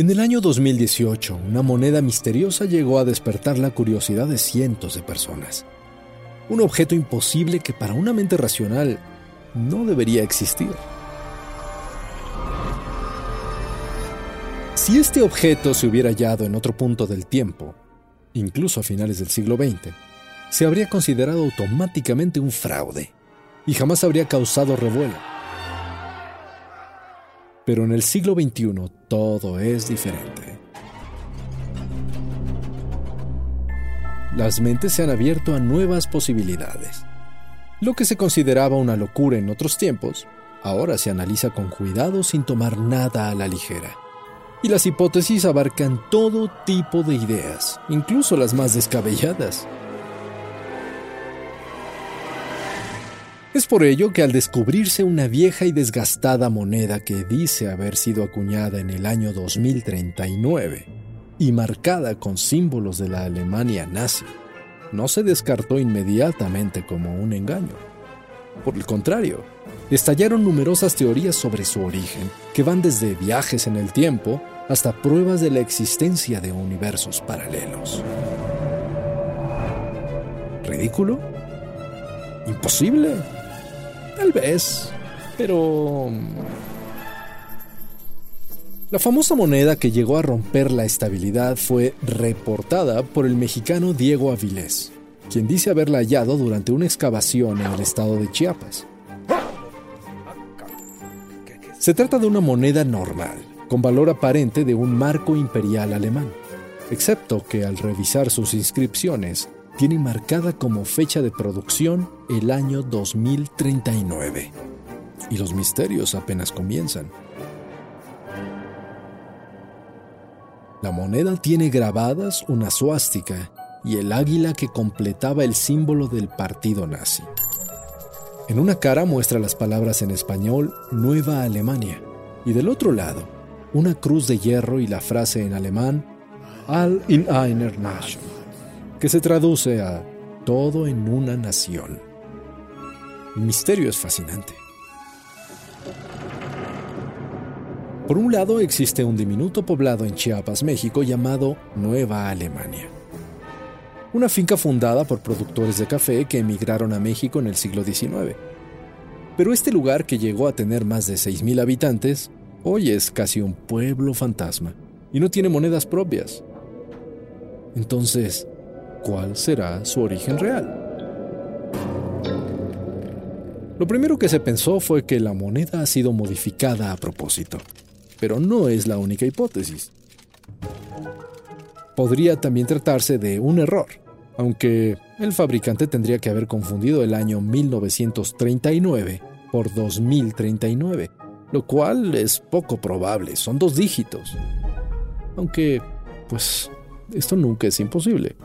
En el año 2018, una moneda misteriosa llegó a despertar la curiosidad de cientos de personas. Un objeto imposible que para una mente racional no debería existir. Si este objeto se hubiera hallado en otro punto del tiempo, incluso a finales del siglo XX, se habría considerado automáticamente un fraude y jamás habría causado revuelo. Pero en el siglo XXI todo es diferente. Las mentes se han abierto a nuevas posibilidades. Lo que se consideraba una locura en otros tiempos, ahora se analiza con cuidado sin tomar nada a la ligera. Y las hipótesis abarcan todo tipo de ideas, incluso las más descabelladas. Es por ello que al descubrirse una vieja y desgastada moneda que dice haber sido acuñada en el año 2039 y marcada con símbolos de la Alemania nazi, no se descartó inmediatamente como un engaño. Por el contrario, estallaron numerosas teorías sobre su origen, que van desde viajes en el tiempo hasta pruebas de la existencia de universos paralelos. ¿Ridículo? ¿Imposible? Tal vez, pero... La famosa moneda que llegó a romper la estabilidad fue reportada por el mexicano Diego Avilés, quien dice haberla hallado durante una excavación en el estado de Chiapas. Se trata de una moneda normal, con valor aparente de un marco imperial alemán, excepto que al revisar sus inscripciones tiene marcada como fecha de producción el año 2039. Y los misterios apenas comienzan. La moneda tiene grabadas una suástica y el águila que completaba el símbolo del partido nazi. En una cara muestra las palabras en español Nueva Alemania y del otro lado una cruz de hierro y la frase en alemán All in einer Nation que se traduce a todo en una nación. El misterio es fascinante. Por un lado existe un diminuto poblado en Chiapas, México, llamado Nueva Alemania. Una finca fundada por productores de café que emigraron a México en el siglo XIX. Pero este lugar, que llegó a tener más de 6.000 habitantes, hoy es casi un pueblo fantasma y no tiene monedas propias. Entonces, cuál será su origen real. Lo primero que se pensó fue que la moneda ha sido modificada a propósito, pero no es la única hipótesis. Podría también tratarse de un error, aunque el fabricante tendría que haber confundido el año 1939 por 2039, lo cual es poco probable, son dos dígitos. Aunque, pues, esto nunca es imposible.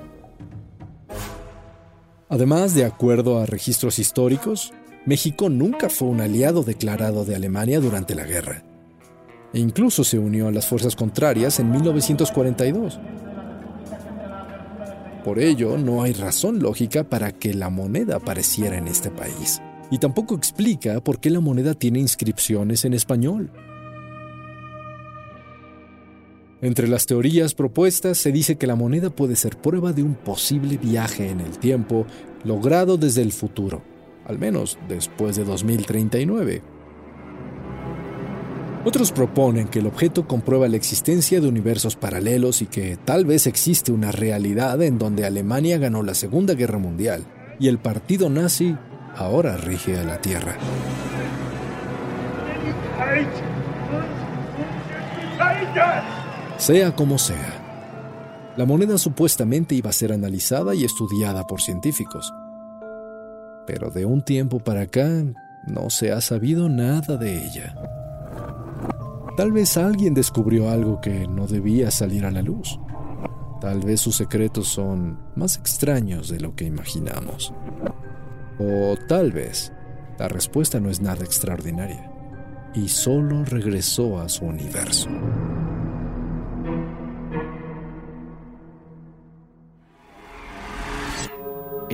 Además, de acuerdo a registros históricos, México nunca fue un aliado declarado de Alemania durante la guerra. E incluso se unió a las fuerzas contrarias en 1942. Por ello, no hay razón lógica para que la moneda apareciera en este país. Y tampoco explica por qué la moneda tiene inscripciones en español. Entre las teorías propuestas se dice que la moneda puede ser prueba de un posible viaje en el tiempo logrado desde el futuro, al menos después de 2039. Otros proponen que el objeto comprueba la existencia de universos paralelos y que tal vez existe una realidad en donde Alemania ganó la Segunda Guerra Mundial y el partido nazi ahora rige a la Tierra. Sea como sea, la moneda supuestamente iba a ser analizada y estudiada por científicos. Pero de un tiempo para acá no se ha sabido nada de ella. Tal vez alguien descubrió algo que no debía salir a la luz. Tal vez sus secretos son más extraños de lo que imaginamos. O tal vez la respuesta no es nada extraordinaria y solo regresó a su universo.